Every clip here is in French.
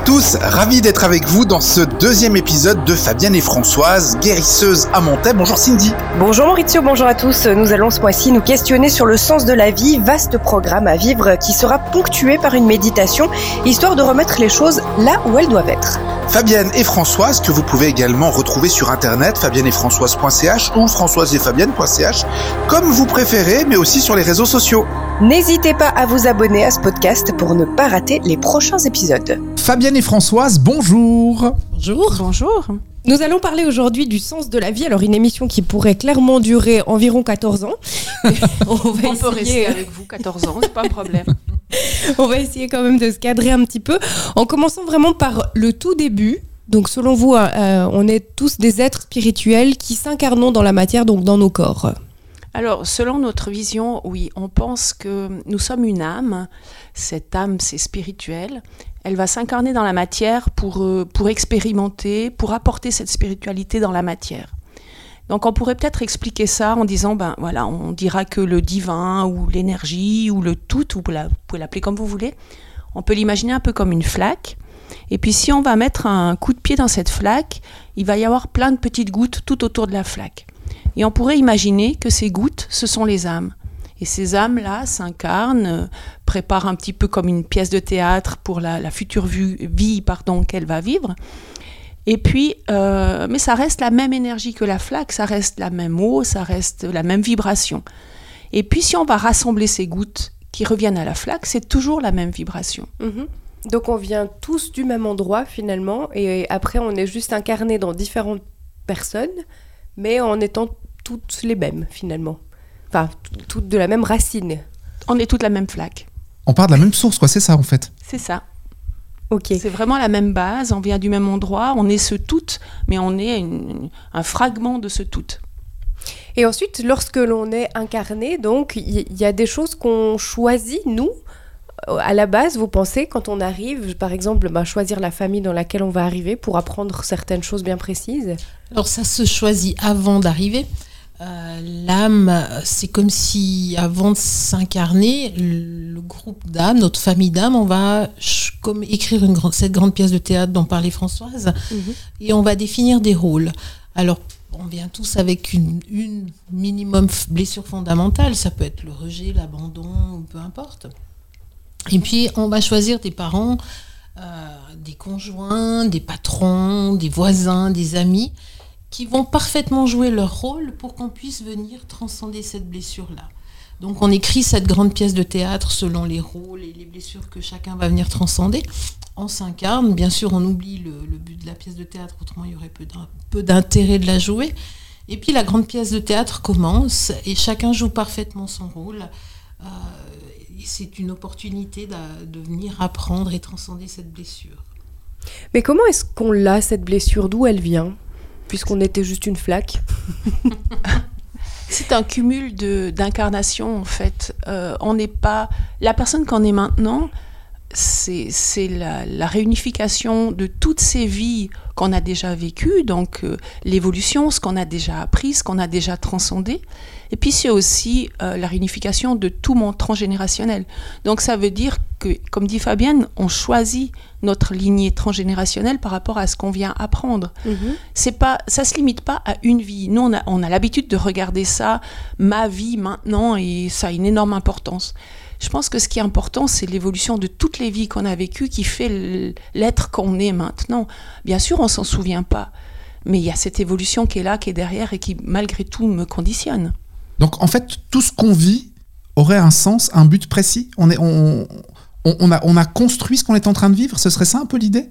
à tous, ravi d'être avec vous dans ce deuxième épisode de Fabienne et Françoise, guérisseuse à Montaigne. Bonjour Cindy. Bonjour Maurizio, bonjour à tous. Nous allons ce mois-ci nous questionner sur le sens de la vie, vaste programme à vivre qui sera ponctué par une méditation, histoire de remettre les choses là où elles doivent être. Fabienne et Françoise, que vous pouvez également retrouver sur internet, fabienneetfrançoise.ch ou françoiseetfabienne.ch, comme vous préférez, mais aussi sur les réseaux sociaux. N'hésitez pas à vous abonner à ce podcast pour ne pas rater les prochains épisodes. Fabienne et Françoise, bonjour. Bonjour. Bonjour. Nous allons parler aujourd'hui du sens de la vie. Alors, une émission qui pourrait clairement durer environ 14 ans. on va on peut rester avec vous 14 ans, c'est pas un problème. on va essayer quand même de se cadrer un petit peu en commençant vraiment par le tout début. Donc, selon vous, euh, on est tous des êtres spirituels qui s'incarnent dans la matière, donc dans nos corps. Alors, selon notre vision, oui, on pense que nous sommes une âme. Cette âme, c'est spirituel. Elle va s'incarner dans la matière pour, euh, pour expérimenter, pour apporter cette spiritualité dans la matière. Donc on pourrait peut-être expliquer ça en disant, ben voilà, on dira que le divin ou l'énergie ou le tout, vous pouvez l'appeler comme vous voulez, on peut l'imaginer un peu comme une flaque. Et puis si on va mettre un coup de pied dans cette flaque, il va y avoir plein de petites gouttes tout autour de la flaque. Et on pourrait imaginer que ces gouttes, ce sont les âmes. Et ces âmes-là s'incarnent, euh, préparent un petit peu comme une pièce de théâtre pour la, future vie qu'elle va vivre. Et puis, euh, mais ça reste la même énergie que la flaque, ça reste la même eau, ça reste la même vibration. Et puis, si on va rassembler ces gouttes qui reviennent à la flaque, c'est toujours la même vibration. Mhm. Donc, on vient tous du même endroit finalement, et après, on est juste incarné dans différentes personnes, mais en étant toutes les mêmes finalement. Enfin, toutes de la même racine. On est toutes la même flaque. On part de la même source, quoi, c'est ça en fait. C'est ça. Ok. C'est vraiment la même base, on vient du même endroit, on est ce tout, mais on est un fragment de ce tout. Et ensuite, lorsque l'on est incarné, donc, il y, a des choses qu'on choisit, nous, à la base, vous pensez, quand on arrive, par exemple, bah, choisir la famille dans laquelle on va arriver pour apprendre certaines choses bien précises? Alors ça se choisit avant d'arriver. Euh, l'âme, c'est comme si avant de s'incarner, le groupe d'âmes, notre famille d'âmes, on va comme écrire une grande, cette grande pièce de théâtre dont parlait Françoise, mhm. et on va définir des rôles. Alors, on vient tous avec une, une, minimum blessure fondamentale, ça peut être le rejet, l'abandon, peu importe. Et puis, on va choisir des parents, euh, des conjoints, des patrons, des voisins, des amis qui vont parfaitement jouer leur rôle pour qu'on puisse venir transcender cette blessure-là. Donc on écrit cette grande pièce de théâtre selon les rôles et les blessures que chacun va venir transcender. On s'incarne, bien sûr on oublie le, but de la pièce de théâtre, autrement il y aurait peu d'intérêt de la jouer. Et puis la grande pièce de théâtre commence et chacun joue parfaitement son rôle. Euh, c'est une opportunité de, de venir apprendre et transcender cette blessure. Mais comment est-ce qu'on l'a, cette blessure? D'où elle vient? Puisqu'on était juste une flaque C'est un cumul d'incarnations en fait. Euh, on n'est pas la personne qu'on est maintenant. C'est la, la, réunification de toutes ces vies qu'on a déjà vécues, donc euh, l'évolution, ce qu'on a déjà appris, ce qu'on a déjà transcendé. Et puis c'est aussi euh, la réunification de tout mon transgénérationnel. Donc ça veut dire que, comme dit Fabienne, on choisit notre lignée transgénérationnelle par rapport à ce qu'on vient apprendre. Ça mhm. C'est pas, ça se limite pas à une vie. Nous, on a, on a l'habitude de regarder ça, ma vie maintenant, et ça a une énorme importance. Je pense que ce qui est important, c'est l'évolution de toutes les vies qu'on a vécues qui fait l'être qu'on est maintenant. Bien sûr, on s'en souvient pas, mais il y a cette évolution qui est là, qui est derrière et qui, malgré tout, me conditionne. Donc, en fait, tout ce qu'on vit aurait un sens, un but précis? On est, on, on, a, on a construit ce qu'on est en train de vivre Ce serait ça un peu l'idée?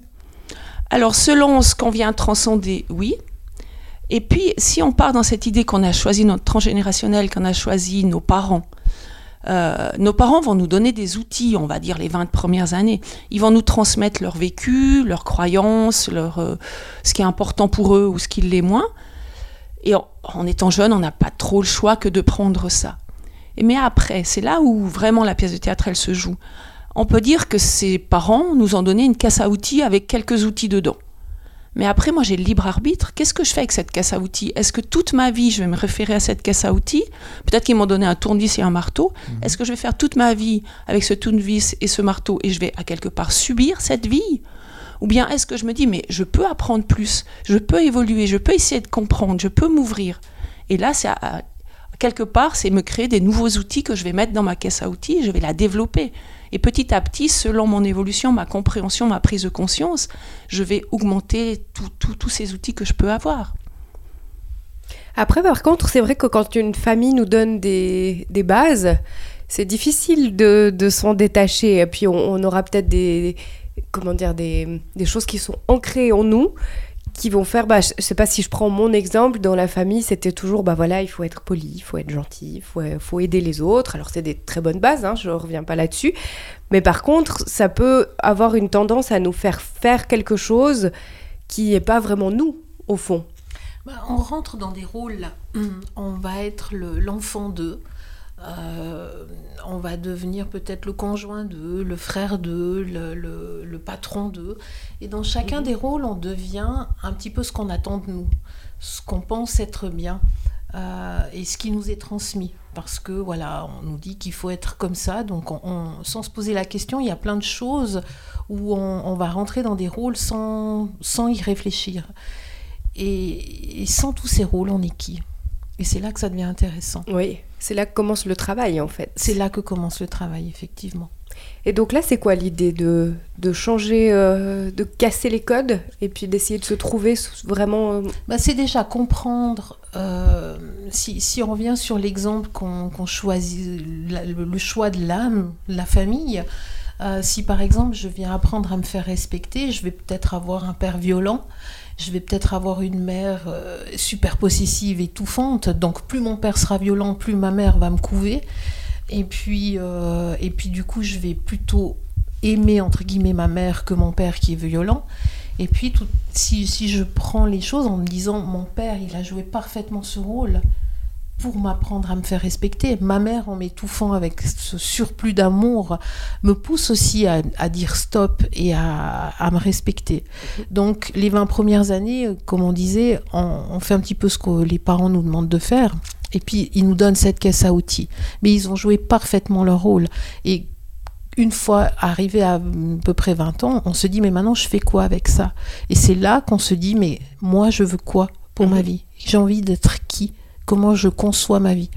Alors, selon ce qu'on vient transcender, oui. Et puis, si on part dans cette idée qu'on a choisi notre transgénérationnel, qu'on a choisi nos parents, euh, nos parents vont nous donner des outils, on va dire les 20 premières années. Ils vont nous transmettre leur vécu, leurs croyances, leur, euh, ce qui est important pour eux ou ce qui l'est moins. Et en, en étant jeune, on n'a pas trop le choix que de prendre ça. Et mais après, c'est là où vraiment la pièce de théâtre, elle se joue on peut dire que ses parents nous ont donné une caisse à outils avec quelques outils dedans. Mais après, moi, j'ai le libre arbitre. Qu'est-ce que je fais avec cette caisse à outils? Est-ce que toute ma vie, je vais me référer à cette caisse à outils? Peut-être qu'ils m'ont donné un tournevis et un marteau. Mhm. Est-ce que je vais faire toute ma vie avec ce tournevis et ce marteau et je vais à quelque part subir cette vie? Ou bien est-ce que je me dis, mais je peux apprendre plus, je peux évoluer, je peux essayer de comprendre, je peux m'ouvrir? Et là, c'est quelque part, c'est me créer des nouveaux outils que je vais mettre dans ma caisse à outils, je vais la développer. Et petit à petit, selon mon évolution, ma compréhension, ma prise de conscience, je vais augmenter tous ces outils que je peux avoir. Après, par contre, c'est vrai que quand une famille nous donne des, bases, c'est difficile de, s'en détacher. Et puis, on, aura peut-être des, comment dire, des, choses qui sont ancrées en nous qui vont faire, bah, je sais pas si je prends mon exemple, dans la famille, c'était toujours, bah voilà, il faut être poli, il faut être gentil, il faut, faut, aider les autres. Alors c'est des très bonnes bases, hein, je reviens pas là-dessus. Mais par contre, ça peut avoir une tendance à nous faire faire quelque chose qui n'est pas vraiment nous, au fond. Bah, on rentre dans des rôles, on va être l'enfant d'eux. Euh, on va devenir peut-être le conjoint d'eux, le frère d'eux, le, patron d'eux. Et dans chacun mhm. des rôles, on devient un petit peu ce qu'on attend de nous, ce qu'on pense être bien euh, et ce qui nous est transmis. Parce que voilà, on nous dit qu'il faut être comme ça, donc sans se poser la question, il y a plein de choses où on, va rentrer dans des rôles sans, sans y réfléchir. Et, et sans tous ces rôles, on est qui? Et c'est là que ça devient intéressant. Oui, c'est là que commence le travail en fait. C'est là que commence le travail, effectivement. Et donc là, c'est quoi l'idée de, de changer, euh, de casser les codes et puis d'essayer de se trouver vraiment euh, bah, C'est déjà comprendre, euh, si, si, on revient sur l'exemple qu'on choisit, le, choix de l'âme, la famille, si par exemple je viens apprendre à me faire respecter, je vais peut-être avoir un père violent je vais peut-être avoir une mère euh, super possessive, étouffante. Donc plus mon père sera violent, plus ma mère va me couver. Et puis, euh, et puis du coup, je vais plutôt aimer entre guillemets ma mère que mon père qui est violent. Et puis si, si je prends les choses en me disant mon père, il a joué parfaitement ce rôle, pour m'apprendre à me faire respecter. Ma mère, en m'étouffant avec ce surplus d'amour, me pousse aussi à, dire stop et à, me respecter. Donc les 20 premières années, comme on disait, on, fait un petit peu ce que les parents nous demandent de faire. Et puis ils nous donnent cette caisse à outils. Mais ils ont joué parfaitement leur rôle. Et une fois arrivé à peu près 20 ans, on se dit mais maintenant je fais quoi avec ça? Et c'est là qu'on se dit mais moi je veux quoi pour ma vie? J'ai envie d'être qui? Comment je conçois ma vie.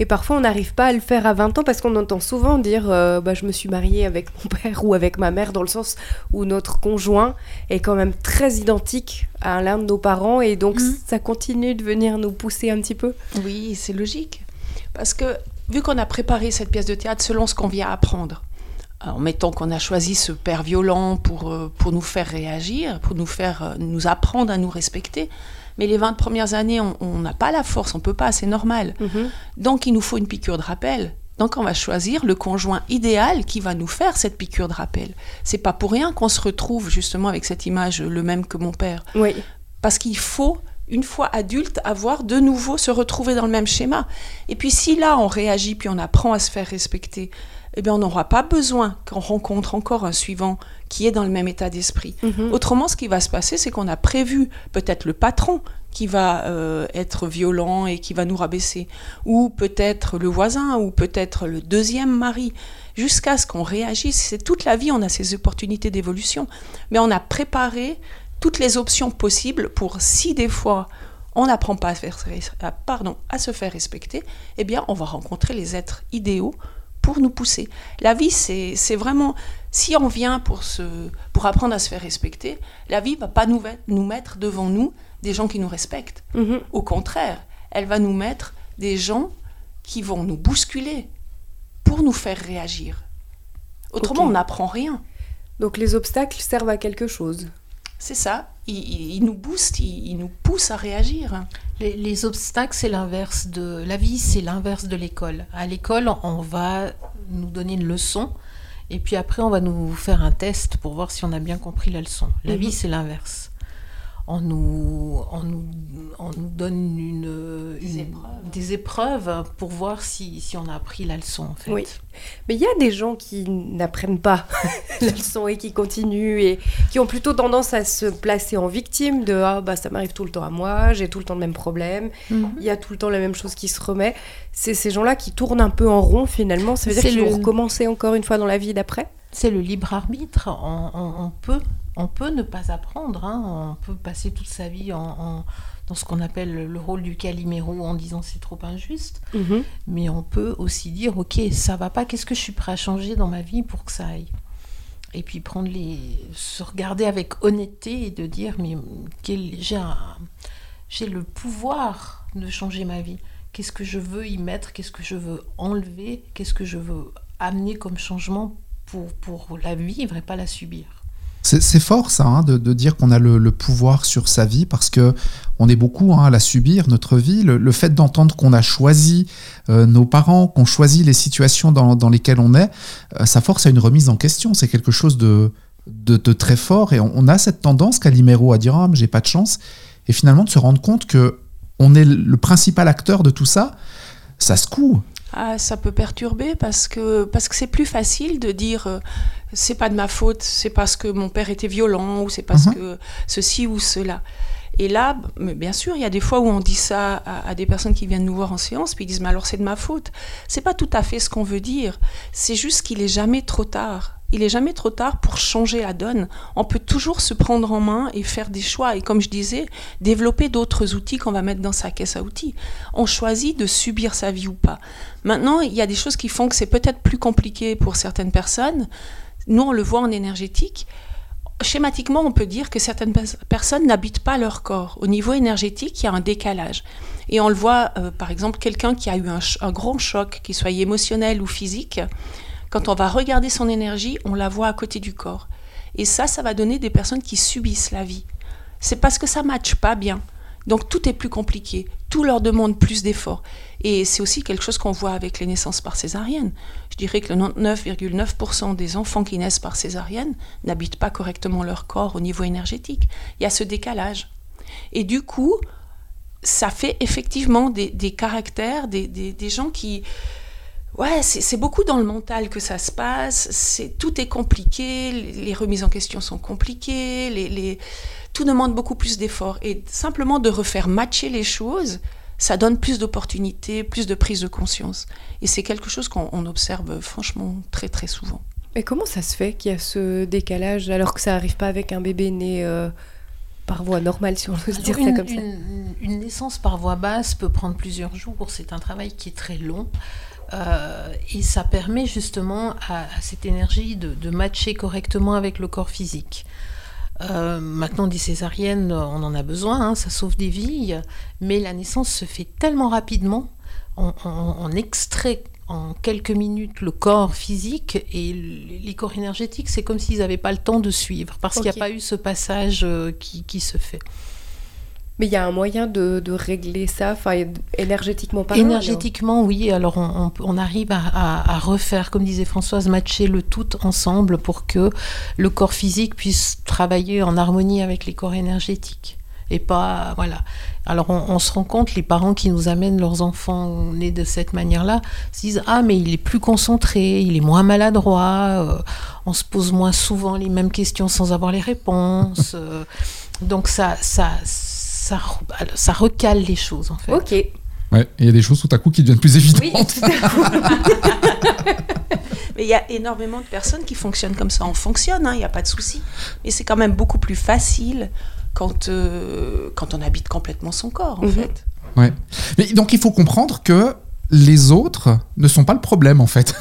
Et parfois, on n'arrive pas à le faire à 20 ans parce qu'on entend souvent dire euh, bah, Je me suis mariée avec mon père ou avec ma mère, dans le sens où notre conjoint est quand même très identique à l'un de nos parents et donc mhm. ça continue de venir nous pousser un petit peu. Oui, c'est logique. Parce que vu qu'on a préparé cette pièce de théâtre selon ce qu'on vient apprendre, en mettant qu'on a choisi ce père violent pour, euh, pour nous faire réagir, pour nous faire euh, nous apprendre à nous respecter, mais les 20 premières années, on n'a pas la force, on peut pas, c'est normal. Mhm. Donc il nous faut une piqûre de rappel. Donc on va choisir le conjoint idéal qui va nous faire cette piqûre de rappel. C'est pas pour rien qu'on se retrouve justement avec cette image le même que mon père. Oui. Parce qu'il faut une fois adulte, avoir de nouveau se retrouver dans le même schéma. Et puis si là on réagit puis on apprend à se faire respecter, eh bien on n'aura pas besoin qu'on rencontre encore un suivant qui est dans le même état d'esprit. Mhm. Autrement, ce qui va se passer, c'est qu'on a prévu peut-être le patron qui va euh, être violent et qui va nous rabaisser, ou peut-être le voisin, ou peut-être le deuxième mari, jusqu'à ce qu'on réagisse. C'est toute la vie, on a ces opportunités d'évolution, mais on a préparé toutes les options possibles pour si des fois on n'apprend pas à, faire, pardon, à se faire respecter, eh bien on va rencontrer les êtres idéaux pour nous pousser. La vie, c'est vraiment, si on vient pour, se, pour apprendre à se faire respecter, la vie va pas nous, nous mettre devant nous des gens qui nous respectent. Mhm. Au contraire, elle va nous mettre des gens qui vont nous bousculer pour nous faire réagir. Autrement, on n'apprend rien. Donc les obstacles servent à quelque chose. C'est ça. Ils, nous boostent, ils, nous poussent à réagir. Les, obstacles, c'est l'inverse de la vie, c'est l'inverse de l'école. À l'école, on va nous donner une leçon et puis après, on va nous faire un test pour voir si on a bien compris la leçon. La mhm. vie, c'est l'inverse on nous, on nous, on nous donne une, des, épreuves. pour voir si, si, on a appris la leçon. En fait. Oui, mais il y a des gens qui n'apprennent pas la leçon et qui continuent et qui ont plutôt tendance à se placer en victime de ah bah ça m'arrive tout le temps à moi, j'ai tout le temps le même problème, mhm. il y a tout le temps la même chose qui se remet. C'est ces gens-là qui tournent un peu en rond finalement. Ça veut dire qu'ils vont recommencer encore une fois dans la vie d'après? C'est le libre arbitre. on, on peut On peut ne pas apprendre, hein. on peut passer toute sa vie en, dans ce qu'on appelle le rôle du caliméro en disant c'est trop injuste, Mhm. mais on peut aussi dire ok ça va pas, qu'est-ce que je suis prêt à changer dans ma vie pour que ça aille? Et puis prendre les se regarder avec honnêteté et de dire mais quel- j'ai un- j'ai le pouvoir de changer ma vie qu'est-ce que je veux y mettre? Qu'est-ce que je veux enlever? Qu'est-ce que je veux amener comme changement pour, pour la vivre et pas la subir C'est fort ça, hein, de, de dire qu'on a le, pouvoir sur sa vie, parce que on est beaucoup hein, à la subir, notre vie. Le, fait d'entendre qu'on a choisi euh, nos parents, qu'on choisit les situations dans, dans lesquelles on est, euh, ça force à une remise en question. C'est quelque chose de, de, très fort, et on, on a cette tendance, Calimero, à dire ah, mais j'ai pas de chance, et finalement de se rendre compte que on est le principal acteur de tout ça. Ça se coud. Ah, ça peut perturber parce que parce que c'est plus facile de dire euh, c'est pas de ma faute, c'est parce que mon père était violent ou c'est parce Mhm. que ceci ou cela. Et là, mais bien sûr, il y a des fois où on dit ça à, à des personnes qui viennent nous voir en séance, puis ils disent mais alors c'est de ma faute. C'est pas tout à fait ce qu'on veut dire. C'est juste qu'il est jamais trop tard. Il est jamais trop tard pour changer la donne. On peut toujours se prendre en main et faire des choix. Et comme je disais, développer d'autres outils qu'on va mettre dans sa caisse à outils. On choisit de subir sa vie ou pas. Maintenant, il y a des choses qui font que c'est peut-être plus compliqué pour certaines personnes. Nous, on le voit en énergétique. Schématiquement, on peut dire que certaines pers- personnes n'habitent pas leur corps. Au niveau énergétique, il y a un décalage. Et on le voit, euh, par exemple, quelqu'un qui a eu un, un grand choc, qu'il soit émotionnel ou physique, quand on va regarder son énergie, on la voit à côté du corps. Et ça, ça va donner des personnes qui subissent la vie. C'est parce que ça ne matche pas bien. Donc tout est plus compliqué, tout leur demande plus d'efforts. Et c'est aussi quelque chose qu'on voit avec les naissances par césarienne. Je dirais que le 99,9% des enfants qui naissent par césarienne n'habitent pas correctement leur corps au niveau énergétique. Il y a ce décalage. Et du coup, ça fait effectivement des, caractères, des gens qui... Ouais, c'est beaucoup dans le mental que ça se passe. C'est tout est compliqué, les, les remises en question sont compliquées, les, les- tout demande beaucoup plus d'efforts. Et simplement de refaire matcher les choses, ça donne plus d'opportunités, plus de prise de conscience. Et c'est quelque chose qu'on on observe franchement très très souvent. Mais comment ça se fait qu'il y a ce décalage alors que ça n'arrive pas avec un bébé né euh, par voie normale, si on ose dire ça une, comme ça? une- une naissance par voie basse peut prendre plusieurs jours. C'est un travail qui est très long. Euh, et ça permet justement à, à cette énergie de, de matcher correctement avec le corps physique. Euh, maintenant, des césariennes, on en a besoin, hein, ça sauve des vies, mais la naissance se fait tellement rapidement, on, on- on extrait en quelques minutes le corps physique et les corps énergétiques, c'est comme s'ils n'avaient pas le temps de suivre, parce qu'il n'y a pas eu ce passage euh, qui, qui se fait. Mais il y a un moyen de, régler ça, énergétiquement parlant. Énergétiquement, oui. Alors, on, arrive à, refaire, comme disait Françoise, matcher le tout ensemble pour que le corps physique puisse travailler en harmonie avec les corps énergétiques. Et pas, voilà. Alors, on, se rend compte, les parents qui nous amènent leurs enfants nés de cette manière-là, se disent Ah, mais il est plus concentré, il est moins maladroit, euh, on se pose moins souvent les mêmes questions sans avoir les réponses. euh, donc, ça, ça, ça recale les choses, en fait. Ok. Ouais, il y a des choses tout à coup qui deviennent plus évidentes. Oui, tout à fait. Mais il y a énormément de personnes qui fonctionnent comme ça. On fonctionne, hein, il n'y a pas de souci. Mais c'est quand même beaucoup plus facile quand, euh, quand on habite complètement son corps, en Mhm. fait. Ouais. Mais donc il faut comprendre que les autres ne sont pas le problème en fait.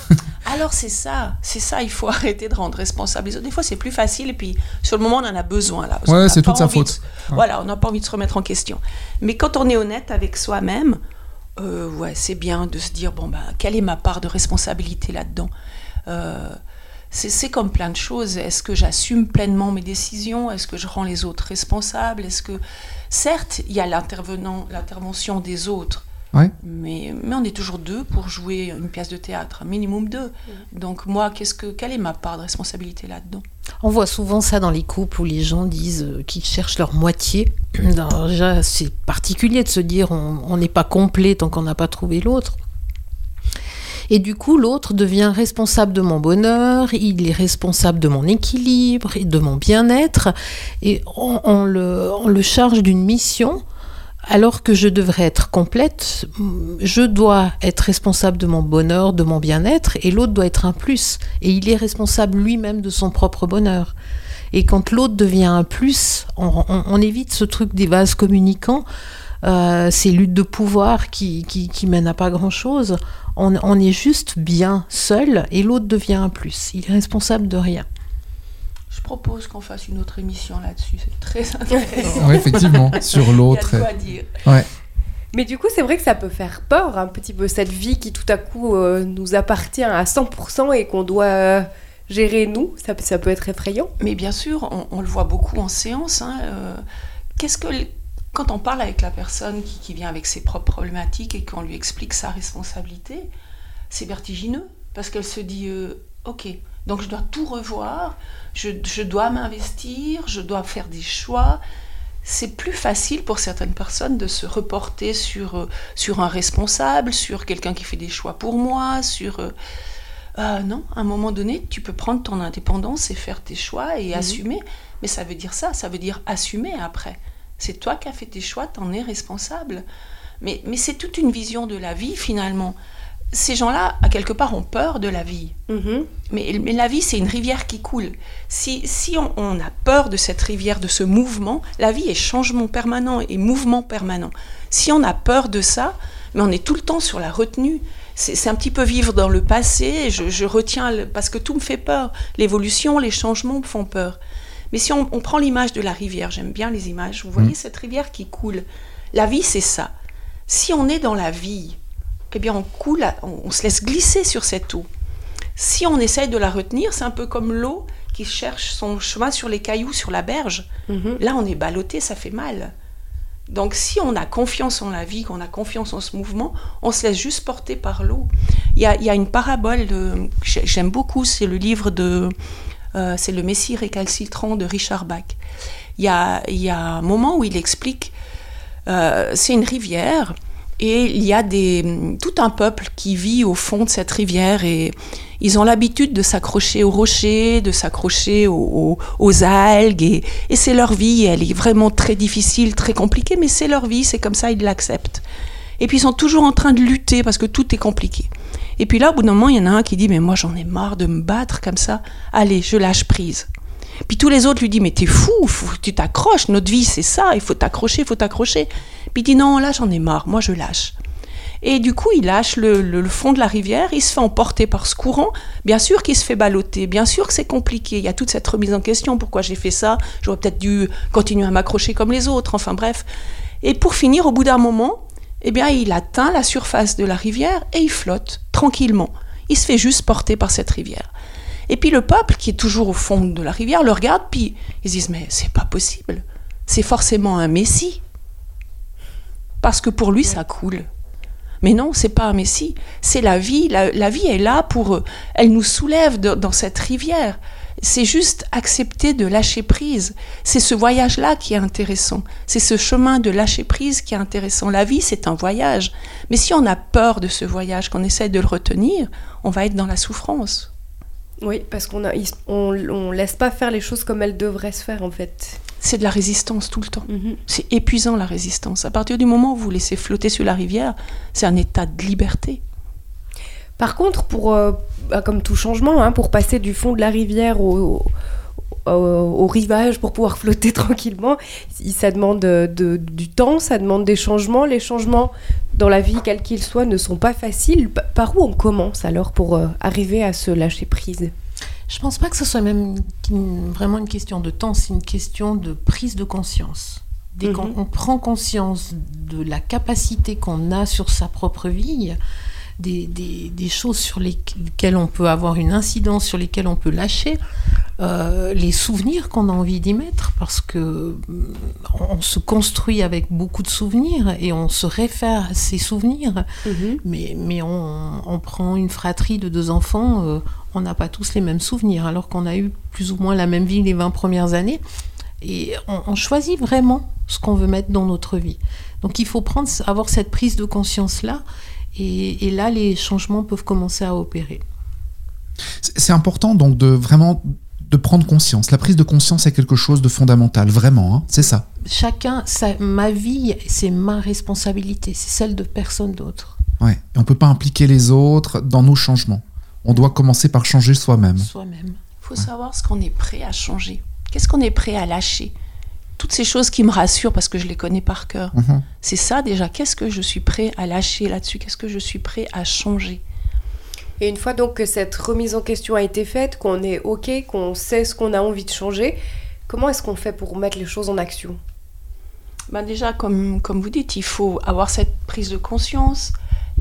Alors c'est ça, c'est ça, il faut arrêter de rendre responsable les autres. Des fois c'est plus facile et puis sur le moment on en a besoin là. Ouais, c'est toute sa de faute. Voilà, on n'a pas envie de se remettre en question. Mais quand on est honnête avec soi-même, euh, ouais, c'est bien de se dire bon ben quelle est ma part de responsabilité là-dedans? Euh, c'est c'est comme plein de choses. Est-ce que j'assume pleinement mes décisions? Est-ce que je rends les autres responsables? Est-ce que certes il y a l'intervenant, l'intervention des autres. Ouais. Mais, mais on est toujours deux pour jouer une pièce de théâtre, un minimum deux. Donc moi, qu'est-ce que, quelle est ma part de responsabilité là-dedans? On voit souvent ça dans les couples où les gens disent euh, qu'ils cherchent leur moitié. Alors déjà, c'est particulier de se dire on on n'est pas complet tant qu'on n'a pas trouvé l'autre. Et du coup, l'autre devient responsable de mon bonheur, il est responsable de mon équilibre et de mon bien-être, et on, on le, on le charge d'une mission. Alors que je devrais être complète, je dois être responsable de mon bonheur, de mon bien-être, et l'autre doit être un plus. Et il est responsable lui-même de son propre bonheur. Et quand l'autre devient un plus, on, évite ce truc des vases communicants, euh, ces luttes de pouvoir qui, qui, mènent à pas grand-chose. On, on, est juste bien seul et l'autre devient un plus. Il est responsable de rien. Je propose qu'on fasse une autre émission là-dessus. C'est très intéressant. oui, effectivement, sur l'autre. Il y a quoi dire. Ouais. Mais du coup, c'est vrai que ça peut faire peur un petit peu, cette vie qui tout à coup euh, nous appartient à 100% et qu'on doit euh, gérer nous. Ça, ça, peut être effrayant. Mais bien sûr, on, le voit beaucoup en séance. Hein, euh, qu'est-ce que quand on parle avec la personne qui, qui vient avec ses propres problématiques et qu'on lui explique sa responsabilité, c'est vertigineux parce qu'elle se dit ok, donc je dois tout revoir, je, je dois m'investir, je dois faire des choix c'est plus facile pour certaines personnes de se reporter sur, euh, sur un responsable, sur quelqu'un qui fait des choix pour moi, sur... Euh, euh, non, à un moment donné, tu peux prendre ton indépendance et faire tes choix et mhm. assumer. Mais ça veut dire ça, ça veut dire assumer après. C'est toi qui as fait tes choix, tu en es responsable. Mais, mais c'est toute une vision de la vie finalement ces gens-là, à quelque part, ont peur de la vie. Mm-hmm. mais, mais, la vie, c'est une rivière qui coule. Si, si on, a peur de cette rivière, de ce mouvement, la vie est changement permanent et mouvement permanent. Si on a peur de ça, mais on est tout le temps sur la retenue. C'est un petit peu vivre dans le passé, je, retiens, parce que tout me fait peur. L'évolution, les changements me font peur. Mais si on, prend l'image de la rivière, j'aime bien les images, vous voyez mm. cette rivière qui coule. La vie, c'est ça. Si on est dans la vie, eh bien on coule, on, se laisse glisser sur cette eau. Si on essaye de la retenir, c'est un peu comme l'eau qui cherche son chemin sur les cailloux, sur la berge. Mhm. Là, on est ballotté, ça fait mal. Donc si on a confiance en la vie, qu'on a confiance en ce mouvement, on se laisse juste porter par l'eau. Il y a, une parabole que j'aime beaucoup, c'est le livre de... Euh, c'est le Messie récalcitrant de Richard Bach. Il y a, il y a un moment où il explique, euh, c'est une rivière, et il y a des, tout un peuple qui vit au fond de cette rivière et ils ont l'habitude de s'accrocher aux rochers, de s'accrocher aux, algues. Et, et c'est leur vie, elle est vraiment très difficile, très compliquée, mais c'est leur vie, c'est comme ça, ils l'acceptent. Et puis ils sont toujours en train de lutter parce que tout est compliqué. Et puis là, au bout d'un moment, il y en a un qui dit, mais moi j'en ai marre de me battre comme ça. Allez, je lâche prise. Puis tous les autres lui disent, mais t'es fou, tu t'accroches, notre vie c'est ça, il faut t'accrocher, il faut t'accrocher. Puis il dit non, là j'en ai marre, moi je lâche. Et du coup, il lâche le, fond de la rivière, il se fait emporter par ce courant. Bien sûr qu'il se fait balloter, bien sûr que c'est compliqué. Il y a toute cette remise en question. Pourquoi j'ai fait ça J'aurais peut-être dû continuer à m'accrocher comme les autres. Enfin bref. Et pour finir, au bout d'un moment, eh bien, il atteint la surface de la rivière et il flotte tranquillement. Il se fait juste porter par cette rivière. Et puis le peuple, qui est toujours au fond de la rivière, le regarde, puis ils se disent Mais c'est pas possible. C'est forcément un Messie parce que pour lui, ça coule. Mais non, c'est pas un messie, c'est la vie. La, vie est là pour, elle nous soulève dans cette rivière. C'est juste accepter de lâcher prise. C'est ce voyage-là qui est intéressant. C'est ce chemin de lâcher prise qui est intéressant. La vie, c'est un voyage. Mais si on a peur de ce voyage, qu'on essaie de le retenir, on va être dans la souffrance. Oui, parce qu'on ne on laisse pas faire les choses comme elles devraient se faire en fait c'est de la résistance tout le temps. Mhm. C'est épuisant la résistance. À partir du moment où vous laissez flotter sur la rivière, c'est un état de liberté. Par contre, pour, euh, bah, comme tout changement, hein, pour passer du fond de la rivière au, au, rivage, pour pouvoir flotter tranquillement, ça demande de, du temps, ça demande des changements. Les changements dans la vie, quels qu'ils soient, ne sont pas faciles. Par où on commence alors pour euh, arriver à se lâcher prise? Je pense pas que ce soit même vraiment une question de temps, c'est une question de prise de conscience. Dès qu'on mhm. prend conscience de la capacité qu'on a sur sa propre vie, des, des, choses sur lesquelles on peut avoir une incidence, sur lesquelles on peut lâcher, euh, les souvenirs qu'on a envie d'y mettre, parce que mm, on se construit avec beaucoup de souvenirs et on se réfère à ces souvenirs. Mhm. Mais, mais on, on, prend une fratrie de deux enfants, euh, on n'a pas tous les mêmes souvenirs, alors qu'on a eu plus ou moins la même vie les 20 premières années. Et on, choisit vraiment ce qu'on veut mettre dans notre vie. Donc il faut prendre, avoir cette prise de conscience-là, et, là, les changements peuvent commencer à opérer. C'est important donc de vraiment de prendre conscience. La prise de conscience est quelque chose de fondamental, vraiment, hein. c'est ça. Chacun, ma vie, c'est ma responsabilité, c'est celle de personne d'autre. Ouais, et on peut pas impliquer les autres dans nos changements on doit commencer par changer soi-même. Soi-même. Il faut savoir ce qu'on est prêt à changer. Qu'est-ce qu'on est prêt à lâcher? Toutes ces choses qui me rassurent parce que je les connais par cœur. Mhm. C'est ça déjà. Qu'est-ce que je suis prêt à lâcher là-dessus? Qu'est-ce que je suis prêt à changer? Et une fois donc que cette remise en question a été faite, qu'on est OK, qu'on sait ce qu'on a envie de changer, comment est-ce qu'on fait pour mettre les choses en action? Ben déjà, comme, comme vous dites, il faut avoir cette prise de conscience,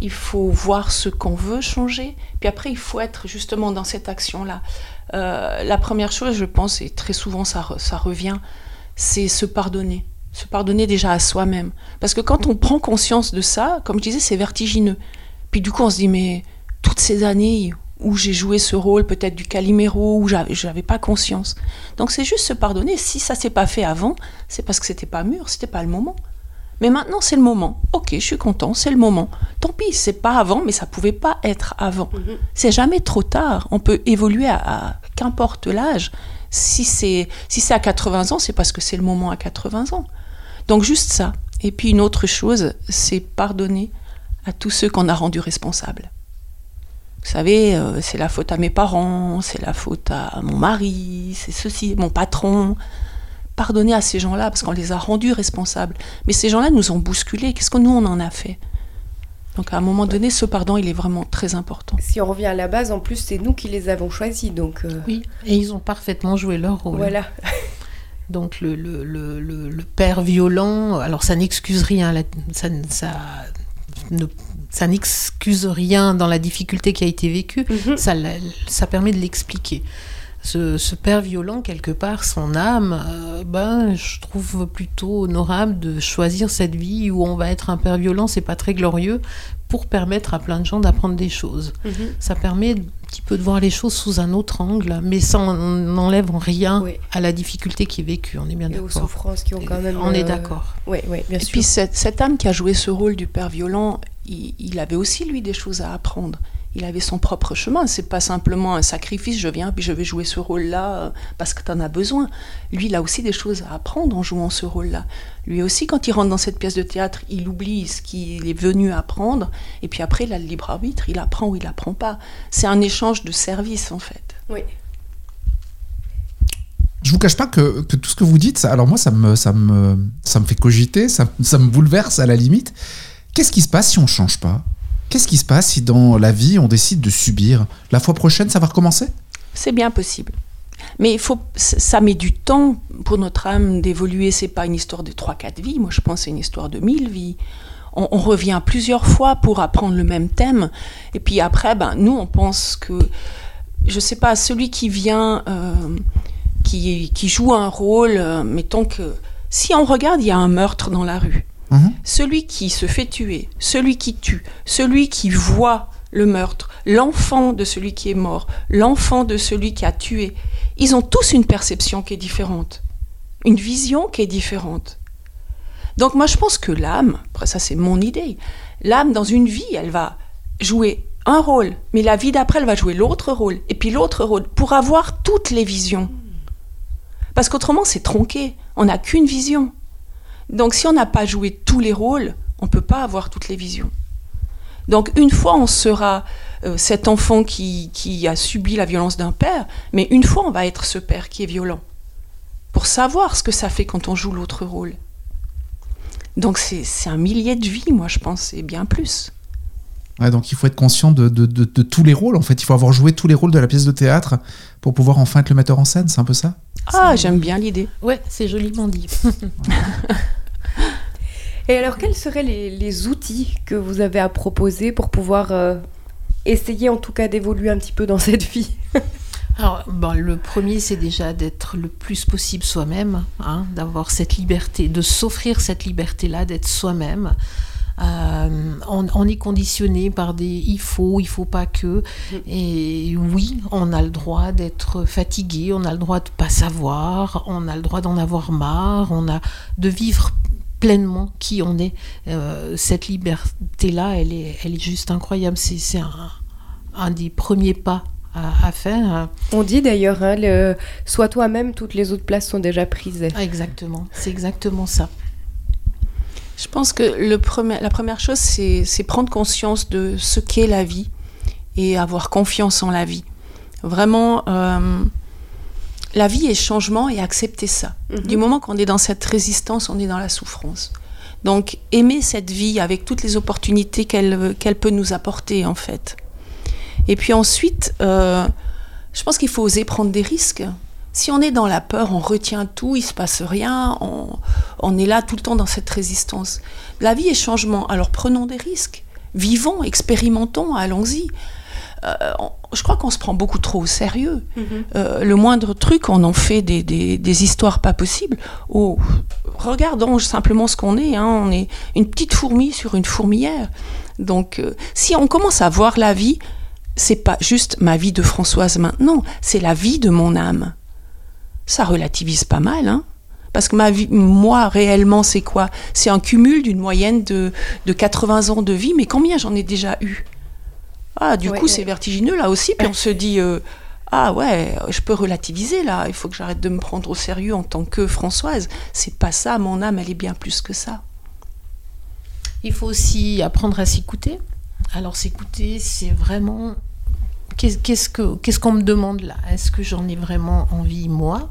il faut voir ce qu'on veut changer, puis après, il faut être justement dans cette action-là. Euh, la première chose, je pense, et très souvent ça, ça revient, c'est se pardonner. Se pardonner déjà à soi-même. Parce que quand on prend conscience de ça, comme je disais, c'est vertigineux. Puis du coup, on se dit, mais toutes ces années où j'ai joué ce rôle, peut-être du Calimero, où j'avais pas conscience. Donc c'est juste se pardonner. Si ça s'est pas fait avant, c'est parce que c'était pas mûr, c'était pas le moment. Mais maintenant, c'est le moment. Ok, je suis content, c'est le moment. Tant pis, c'est pas avant, mais ça pouvait pas être avant. C'est jamais trop tard. On peut évoluer à, à- qu'importe l'âge. Si c'est si c'est à 80 ans, c'est parce que c'est le moment à 80 ans. Donc juste ça. Et puis une autre chose, c'est pardonner à tous ceux qu'on a rendus responsables. Vous savez, euh, c'est la faute à mes parents, c'est la faute à mon mari, c'est ceci, mon patron. Pardonner à ces gens-là parce qu'on les a rendus responsables. Mais ces gens-là nous ont bousculés. Qu'est-ce que nous, on en a fait? Donc à un moment donné, ce pardon, il est vraiment très important. Si on revient à la base, en plus, c'est nous qui les avons choisis, donc euh, Oui, et ils ont parfaitement joué leur rôle. voilà. Donc le, le, le, le- le père violent, alors ça n'excuse rien, ça, ça, ne- ça n'excuse rien dans la difficulté qui a été vécue, Mhm. ça, permet de l'expliquer. Ce, ce père violent, quelque part, son âme, euh, ben, je trouve plutôt honorable de choisir cette vie où on va être un père violent, c'est pas très glorieux, pour permettre à plein de gens d'apprendre des choses. Mhm. Ça permet un petit peu de voir les choses sous un autre angle, mais ça n'enlève en rien Oui. à la difficulté qui est vécue. On est bien Et aux d'accord. souffrances qui ont quand même. On est euh, d'accord. Oui, oui, bien Et sûr. puis cette, cette âme qui a joué ce rôle du père violent, il, il avait aussi lui des choses à apprendre. Il avait son propre chemin. C'est pas simplement un sacrifice. Je viens puis je vais jouer ce rôle-là euh, parce que tu en as besoin. Lui, il a aussi des choses à apprendre en jouant ce rôle-là. Lui aussi, quand il rentre dans cette pièce de théâtre, il oublie ce qu'il est venu apprendre. Et puis après, il a le libre arbitre. Il apprend ou il apprend pas. C'est un échange de services en fait. Oui. Je vous cache pas que, que tout ce que vous dites, ça- alors moi, ça me, ça me, ça me fait cogiter, ça, ça me bouleverse à la limite. Qu'est-ce qui se passe si on change pas? Qu'est-ce qui se passe si dans la vie, on décide de subir La fois prochaine, ça va recommencer? C'est bien possible. Mais faut, ça met du temps pour notre âme d'évoluer. C'est pas une histoire de 3-4 vies. Moi, je pense que c'est une histoire de 1000 vies. On, revient plusieurs fois pour apprendre le même thème. Et puis après, ben, nous, on pense que, je sais pas, celui qui vient, euh, qui, qui joue un rôle, euh, mettons que, si on regarde, il y a un meurtre dans la rue. Mhm. Celui qui se fait tuer, celui qui tue, celui qui voit le meurtre, l'enfant de celui qui est mort, l'enfant de celui qui a tué, ils ont tous une perception qui est différente, une vision qui est différente. Donc moi je pense que l'âme, après ça c'est mon idée, l'âme dans une vie, elle va jouer un rôle, mais la vie d'après elle va jouer l'autre rôle, et puis l'autre rôle, pour avoir toutes les visions. Parce qu'autrement c'est tronqué, on n'a qu'une vision. Donc si on n'a pas joué tous les rôles, on ne peut pas avoir toutes les visions. Donc une fois on sera euh, cet enfant qui, qui a subi la violence d'un père, mais une fois on va être ce père qui est violent, pour savoir ce que ça fait quand on joue l'autre rôle. Donc c'est c'est un millier de vies, moi je pense, et bien plus. Ouais, donc il faut être conscient de, de- de- de tous les rôles. En fait, il faut avoir joué tous les rôles de la pièce de théâtre pour pouvoir enfin être le metteur en scène. C'est un peu ça? Ah, j'aime bien l'idée. Ouais, c'est joliment dit. Et alors, quels seraient les, les outils que vous avez à proposer pour pouvoir euh, essayer en tout cas d'évoluer un petit peu dans cette vie? Alors, bon, le premier, c'est déjà d'être le plus possible soi-même, hein, d'avoir cette liberté, de s'offrir cette liberté-là, d'être soi-même. Euh, on, on est conditionné par des il faut, il faut pas que. Et oui, on a le droit d'être fatigué, on a le droit de pas savoir, on a le droit d'en avoir marre, on a de vivre pleinement qui on est. Euh, cette liberté-là, elle est, elle est juste incroyable. C'est c'est un, un des premiers pas à, à faire. On dit d'ailleurs, hein, le... sois toi-même, toutes les autres places sont déjà prises. Exactement, c'est exactement ça. Je pense que le premier, la première chose, c'est c'est prendre conscience de ce qu'est la vie et avoir confiance en la vie. Vraiment, euh, la vie est changement et accepter ça. Mhm. Du moment qu'on est dans cette résistance, on est dans la souffrance. Donc aimer cette vie avec toutes les opportunités qu'elle peut nous apporter en fait. Et puis ensuite, euh, je pense qu'il faut oser prendre des risques. Si on est dans la peur, on retient tout, il se passe rien, on, on est là tout le temps dans cette résistance. La vie est changement, alors prenons des risques. Vivons, expérimentons, allons-y. Euh, on- je crois qu'on se prend beaucoup trop au sérieux. Euh, le moindre truc, on en fait des, des- des histoires pas possibles. Oh, regardons simplement ce qu'on est. hein. On est une petite fourmi sur une fourmilière. Donc, euh, si on commence à voir la vie, c'est pas juste ma vie de Françoise maintenant, c'est la vie de mon âme. Ça relativise pas mal, hein parce que ma vie, moi, réellement, c'est quoi? C'est un cumul d'une moyenne de, de 80 ans de vie, mais combien j'en ai déjà eu? Ah, du Ouais, coup, ouais. c'est vertigineux là aussi, puis on se dit euh, Ah ouais, je peux relativiser là, il faut que j'arrête de me prendre au sérieux en tant que Françoise. C'est pas ça, mon âme, elle est bien plus que ça. Il faut aussi apprendre à s'écouter. Alors s'écouter, c'est vraiment qu'est- qu'est-ce que qu'est-ce qu'on me demande là? Est-ce que j'en ai vraiment envie moi?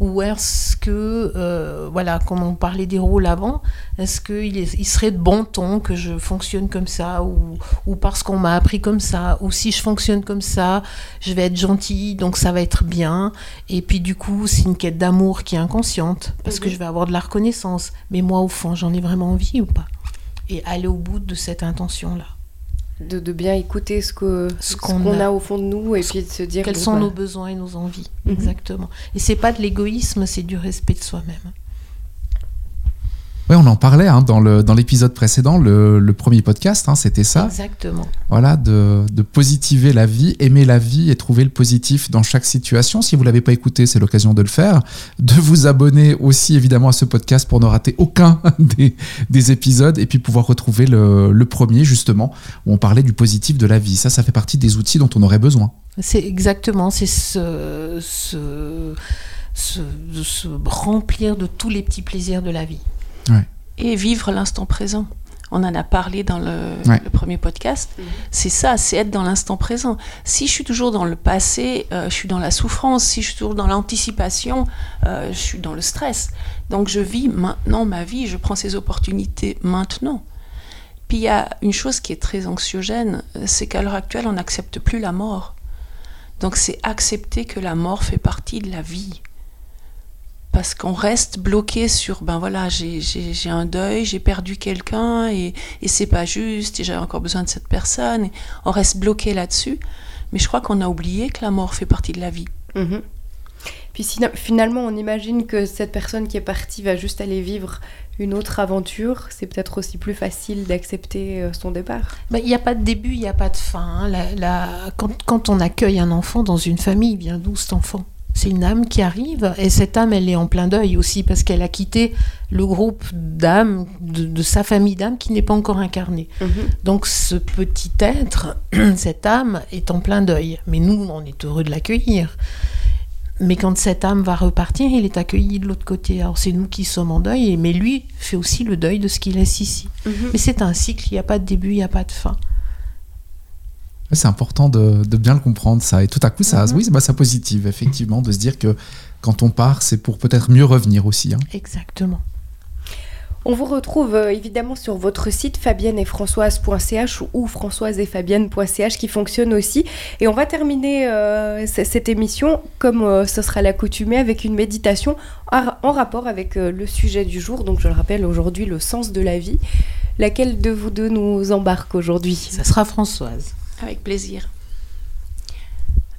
Ou est-ce que, euh, voilà, comme on parlait des rôles avant, est-ce qu'il il serait de bon ton que je fonctionne comme ça, ou, ou parce qu'on m'a appris comme ça, ou si je fonctionne comme ça, je vais être gentille, donc ça va être bien. Et puis du coup, c'est une quête d'amour qui est inconsciente, parce que Mhm. je vais avoir de la reconnaissance. Mais moi, au fond, j'en ai vraiment envie ou pas? Et aller au bout de cette intention-là. De, de bien écouter ce que Ce ce qu'on qu'on a. a. au fond de nous et puis de se dire Quels bon, sont bah, nos besoins et nos envies Mhm. Exactement. Et c'est pas de l'égoïsme, c'est du respect de soi-même. Ouais, on en parlait hein, dans l'épisode précédent, le, le premier podcast, hein, c'était ça. Exactement. Voilà, de, de positiver la vie, aimer la vie et trouver le positif dans chaque situation. Si vous l'avez pas écouté, c'est l'occasion de le faire. De vous abonner aussi évidemment à ce podcast pour ne rater aucun des, des épisodes et puis pouvoir retrouver le, le premier justement où on parlait du positif de la vie. Ça, ça fait partie des outils dont on aurait besoin. C'est exactement, c'est ce, ce, ce, se remplir de tous les petits plaisirs de la vie. Et vivre l'instant présent. On en a parlé dans le, Ouais. le premier podcast. Mhm. C'est ça, c'est être dans l'instant présent. Si je suis toujours dans le passé, euh, je suis dans la souffrance. Si je suis toujours dans l'anticipation, euh, je suis dans le stress. Donc je vis maintenant ma vie, je prends ces opportunités maintenant. Puis il y a une chose qui est très anxiogène, euh, c'est qu'à l'heure actuelle, on n'accepte plus la mort. Donc c'est accepter que la mort fait partie de la vie. Parce qu'on reste bloqué sur, ben voilà, j'ai- un deuil, j'ai perdu quelqu'un et, et c'est pas juste, et j'ai encore besoin de cette personne. Et on reste bloqué là-dessus. Mais je crois qu'on a oublié que la mort fait partie de la vie. Mhm. Puis finalement, on imagine que cette personne qui est partie va juste aller vivre une autre aventure. C'est peut-être aussi plus facile d'accepter euh, son départ. Ben, Il n'y a pas de début, il n'y a pas de fin. hein. La- la- quand, quand on accueille un enfant dans une famille, il vient d'où cet enfant C'est une âme qui arrive, et cette âme, elle est en plein deuil aussi, parce qu'elle a quitté le groupe d'âmes, de, de sa famille d'âmes, qui n'est pas encore incarné. Donc ce petit être, cette âme, est en plein deuil. Mais nous, on est heureux de l'accueillir. Mais quand cette âme va repartir, il est accueilli de l'autre côté. Alors c'est nous qui sommes en deuil, mais lui fait aussi le deuil de ce qu'il laisse ici. Mais c'est un cycle, il n'y a pas de début, il n'y a pas de fin. C'est important de, de bien le comprendre ça. Et tout à coup, ça, Mhm. oui, bah, ça positive effectivement de se dire que quand on part, c'est pour peut-être mieux revenir aussi. hein. Exactement. On vous retrouve euh, évidemment sur votre site fabienneetfrançoise.ch ou françoiseetfabienne.ch qui fonctionne aussi. Et on va terminer euh, cette émission, comme euh, ce sera l'accoutumée, avec une méditation en en rapport avec euh, le sujet du jour. Donc je le rappelle aujourd'hui, le sens de la vie. Laquelle de vous deux nous embarque aujourd'hui? Ça sera Françoise. Avec plaisir.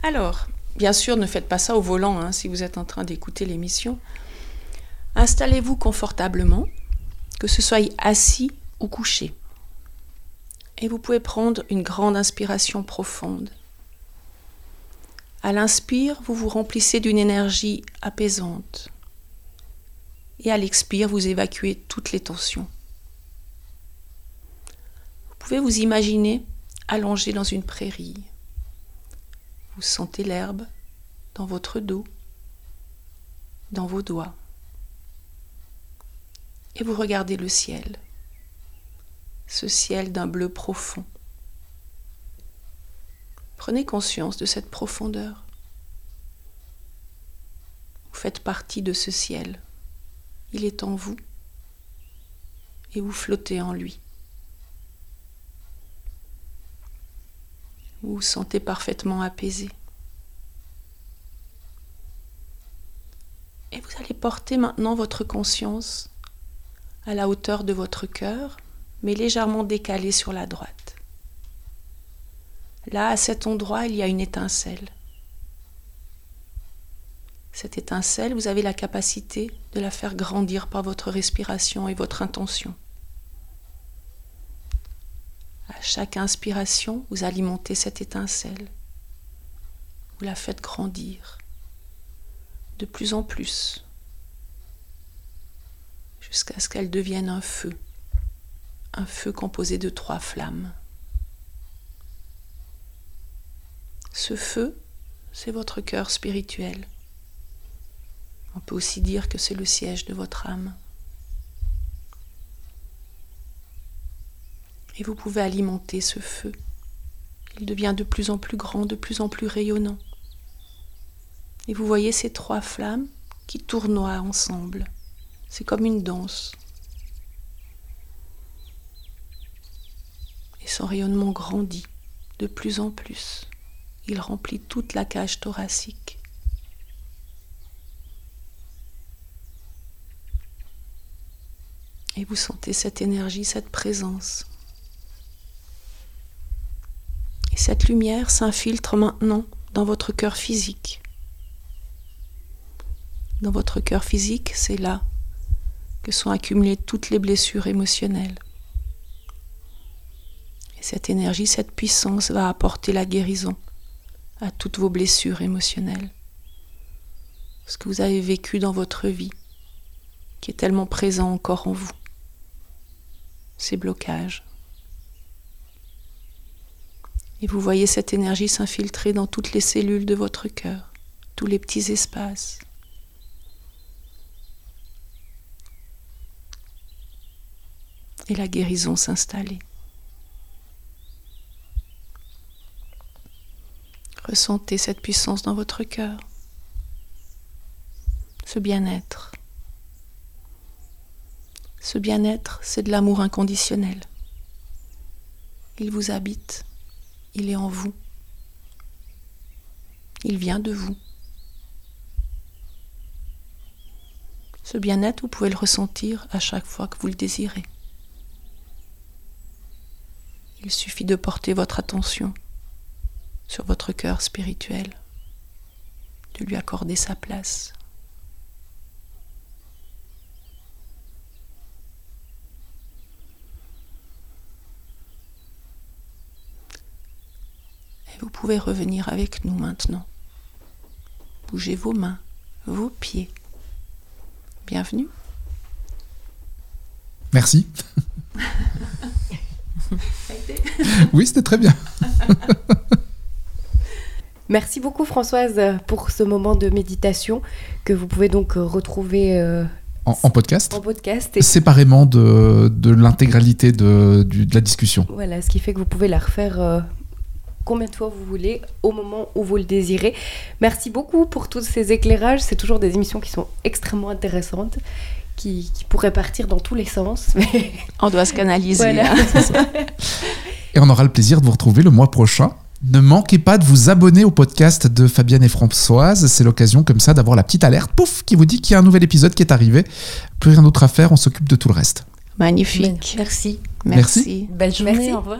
Alors, bien sûr, ne faites pas ça au volant hein, si vous êtes en train d'écouter l'émission. Installez-vous confortablement, que ce soit assis ou couché. Et vous pouvez prendre une grande inspiration profonde. À l'inspire, vous vous remplissez d'une énergie apaisante. Et à l'expire, vous évacuez toutes les tensions. Vous pouvez vous imaginer allongé dans une prairie. Vous sentez l'herbe dans votre dos, dans vos doigts. Et vous regardez le ciel, ce ciel d'un bleu profond. Prenez conscience de cette profondeur. faites partie de ce ciel. Il est en vous et vous flottez en lui. Vous vous sentez parfaitement apaisé. Et vous allez porter maintenant votre conscience à la hauteur de votre cœur, mais légèrement décalé sur la droite. Là, à cet endroit, il y a une étincelle. Cette étincelle, vous avez la capacité de la faire grandir par votre respiration et votre intention. À chaque inspiration, vous alimentez cette étincelle. Vous la faites grandir de plus en plus jusqu'à ce qu'elle devienne un feu, un feu composé de trois flammes. Ce feu, c'est votre cœur spirituel. On peut aussi dire que c'est le siège de votre âme. Et vous pouvez alimenter ce feu. Il devient de plus en plus grand, de plus en plus rayonnant. Et vous voyez ces trois flammes qui tournoient ensemble. C'est comme une danse. Et son rayonnement grandit de plus en plus. Il remplit toute la cage thoracique. Et vous sentez cette énergie, cette présence. Et cette lumière s'infiltre maintenant dans votre cœur physique. Dans votre cœur physique, c'est là que sont accumulées toutes les blessures émotionnelles. Et cette énergie, cette puissance va apporter la guérison à toutes vos blessures émotionnelles. Ce que vous avez vécu dans votre vie, qui est tellement présent encore en vous. Ces blocages. Et vous voyez cette énergie s'infiltrer dans toutes les cellules de votre cœur, tous les petits espaces. et la guérison s'installer. Ressentez cette puissance dans votre cœur, ce bien-être. Ce bien-être, c'est de l'amour inconditionnel. Il vous habite, il est en vous, il vient de vous. Ce bien-être, vous pouvez le ressentir à chaque fois que vous le désirez. Il suffit de porter votre attention sur votre cœur spirituel, de lui accorder sa place. Vous pouvez revenir avec nous maintenant? Bougez vos mains, vos pieds. Bienvenue. Merci. oui, c'était très bien. Merci beaucoup Françoise pour ce moment de méditation que vous pouvez donc retrouver euh, en, podcast, en podcast séparément de, de l'intégralité de, de, la discussion. Voilà, ce qui fait que vous pouvez la refaire euh, combien de fois vous voulez, au moment où vous le désirez. Merci beaucoup pour tous ces éclairages. C'est toujours des émissions qui sont extrêmement intéressantes qui, pourrait partir dans tous les sens. Mais... On doit se canaliser. Hein. Et on aura le plaisir de vous retrouver le mois prochain. Ne manquez pas de vous abonner au podcast de Fabienne et Françoise. C'est l'occasion comme ça d'avoir la petite alerte, pouf, qui vous dit qu'il y a un nouvel épisode qui est arrivé. Plus rien d'autre à faire, on s'occupe de tout le reste. Magnifique. Merci. Merci. Belle journée. Au revoir.